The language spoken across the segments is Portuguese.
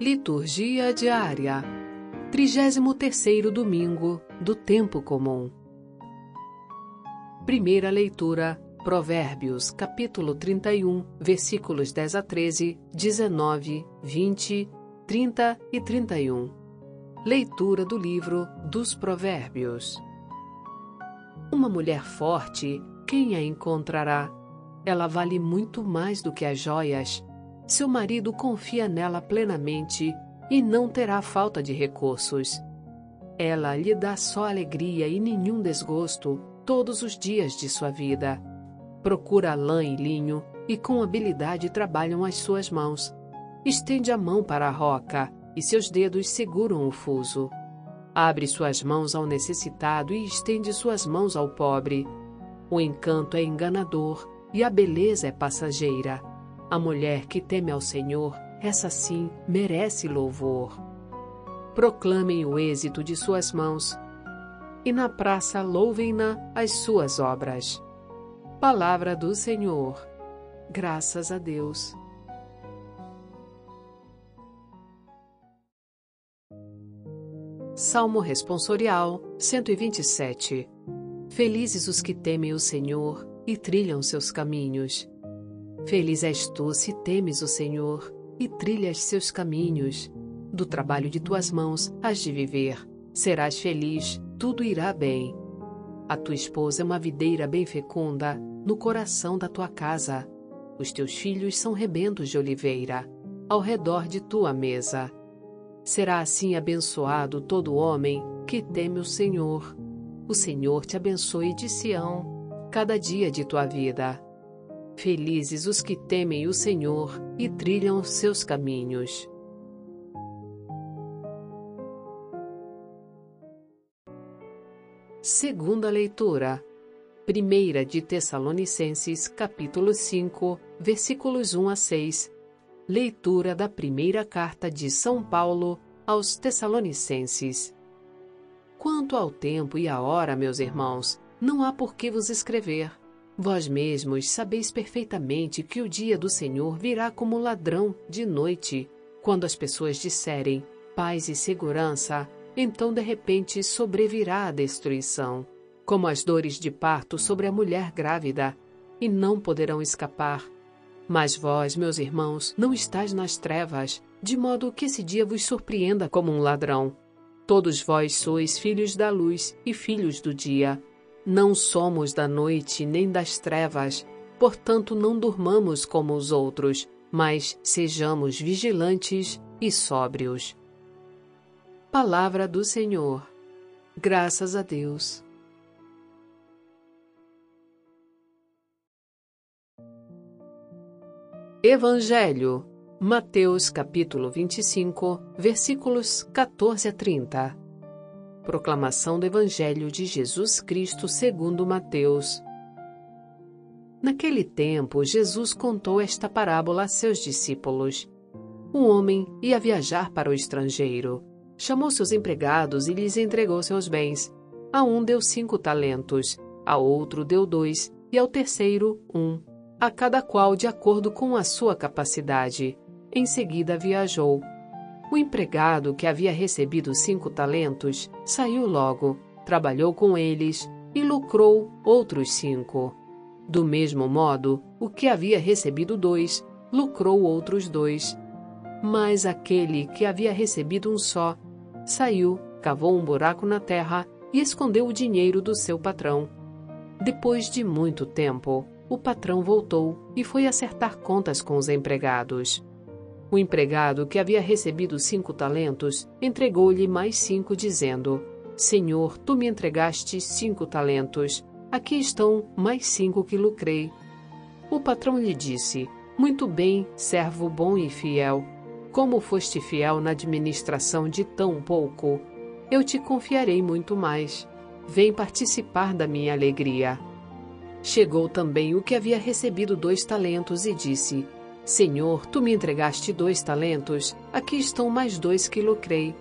Liturgia diária. 33º domingo do tempo comum. Primeira leitura: Provérbios, capítulo 31, versículos 10 a 13, 19, 20, 30 e 31. Leitura do livro dos Provérbios. Uma mulher forte, quem a encontrará? Ela vale muito mais do que as joias seu marido confia nela plenamente e não terá falta de recursos. Ela lhe dá só alegria e nenhum desgosto todos os dias de sua vida. Procura lã e linho e com habilidade trabalham as suas mãos. Estende a mão para a roca e seus dedos seguram o fuso. Abre suas mãos ao necessitado e estende suas mãos ao pobre. O encanto é enganador e a beleza é passageira. A mulher que teme ao Senhor, essa sim merece louvor. Proclamem o êxito de suas mãos, e na praça louvem-na as suas obras. Palavra do Senhor. Graças a Deus. Salmo Responsorial 127 Felizes os que temem o Senhor e trilham seus caminhos. Feliz és tu se temes o Senhor e trilhas seus caminhos. Do trabalho de tuas mãos has de viver. Serás feliz, tudo irá bem. A tua esposa é uma videira bem fecunda no coração da tua casa. Os teus filhos são rebentos de oliveira ao redor de tua mesa. Será assim abençoado todo homem que teme o Senhor. O Senhor te abençoe de Sião, cada dia de tua vida. Felizes os que temem o Senhor e trilham seus caminhos. Segunda leitura. Primeira de Tessalonicenses, capítulo 5, versículos 1 a 6. Leitura da primeira carta de São Paulo aos Tessalonicenses. Quanto ao tempo e à hora, meus irmãos, não há por que vos escrever Vós mesmos sabeis perfeitamente que o dia do Senhor virá como ladrão de noite. Quando as pessoas disserem paz e segurança, então de repente sobrevirá a destruição, como as dores de parto sobre a mulher grávida, e não poderão escapar. Mas vós, meus irmãos, não estáis nas trevas, de modo que esse dia vos surpreenda como um ladrão. Todos vós sois filhos da luz e filhos do dia. Não somos da noite nem das trevas, portanto não durmamos como os outros, mas sejamos vigilantes e sóbrios. Palavra do Senhor. Graças a Deus. Evangelho, Mateus capítulo 25, versículos 14 a 30. Proclamação do Evangelho de Jesus Cristo segundo Mateus. Naquele tempo, Jesus contou esta parábola a seus discípulos. Um homem ia viajar para o estrangeiro. Chamou seus empregados e lhes entregou seus bens. A um deu cinco talentos, a outro deu dois, e ao terceiro um, a cada qual de acordo com a sua capacidade. Em seguida viajou. O empregado que havia recebido cinco talentos saiu logo, trabalhou com eles e lucrou outros cinco. Do mesmo modo, o que havia recebido dois lucrou outros dois. Mas aquele que havia recebido um só saiu, cavou um buraco na terra e escondeu o dinheiro do seu patrão. Depois de muito tempo, o patrão voltou e foi acertar contas com os empregados. O empregado, que havia recebido cinco talentos, entregou-lhe mais cinco, dizendo: Senhor, tu me entregaste cinco talentos. Aqui estão mais cinco que lucrei. O patrão lhe disse: Muito bem, servo bom e fiel. Como foste fiel na administração de tão pouco, eu te confiarei muito mais. Vem participar da minha alegria. Chegou também o que havia recebido dois talentos e disse: Senhor, tu me entregaste dois talentos, aqui estão mais dois que lucrei.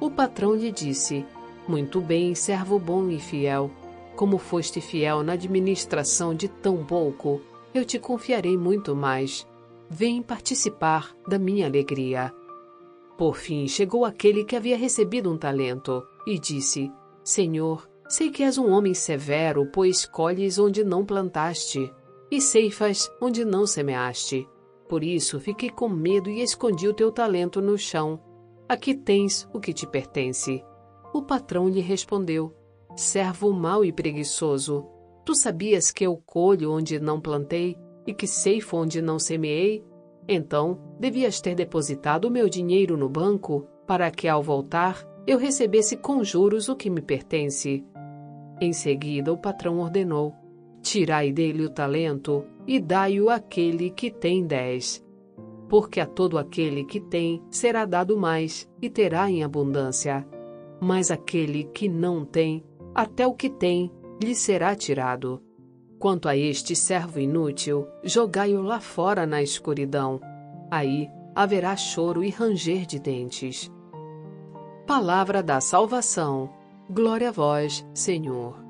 O patrão lhe disse: Muito bem, servo bom e fiel. Como foste fiel na administração de tão pouco, eu te confiarei muito mais. Vem participar da minha alegria. Por fim chegou aquele que havia recebido um talento e disse: Senhor, sei que és um homem severo, pois colhes onde não plantaste e ceifas onde não semeaste. Por isso fiquei com medo e escondi o teu talento no chão. Aqui tens o que te pertence. O patrão lhe respondeu: Servo mau e preguiçoso, tu sabias que eu colho onde não plantei e que ceifo onde não semeei? Então, devias ter depositado o meu dinheiro no banco, para que, ao voltar, eu recebesse com juros o que me pertence. Em seguida, o patrão ordenou: Tirai dele o talento e dai-o àquele que tem dez. Porque a todo aquele que tem será dado mais e terá em abundância. Mas aquele que não tem, até o que tem, lhe será tirado. Quanto a este servo inútil, jogai-o lá fora na escuridão. Aí haverá choro e ranger de dentes. Palavra da salvação. Glória a vós, Senhor.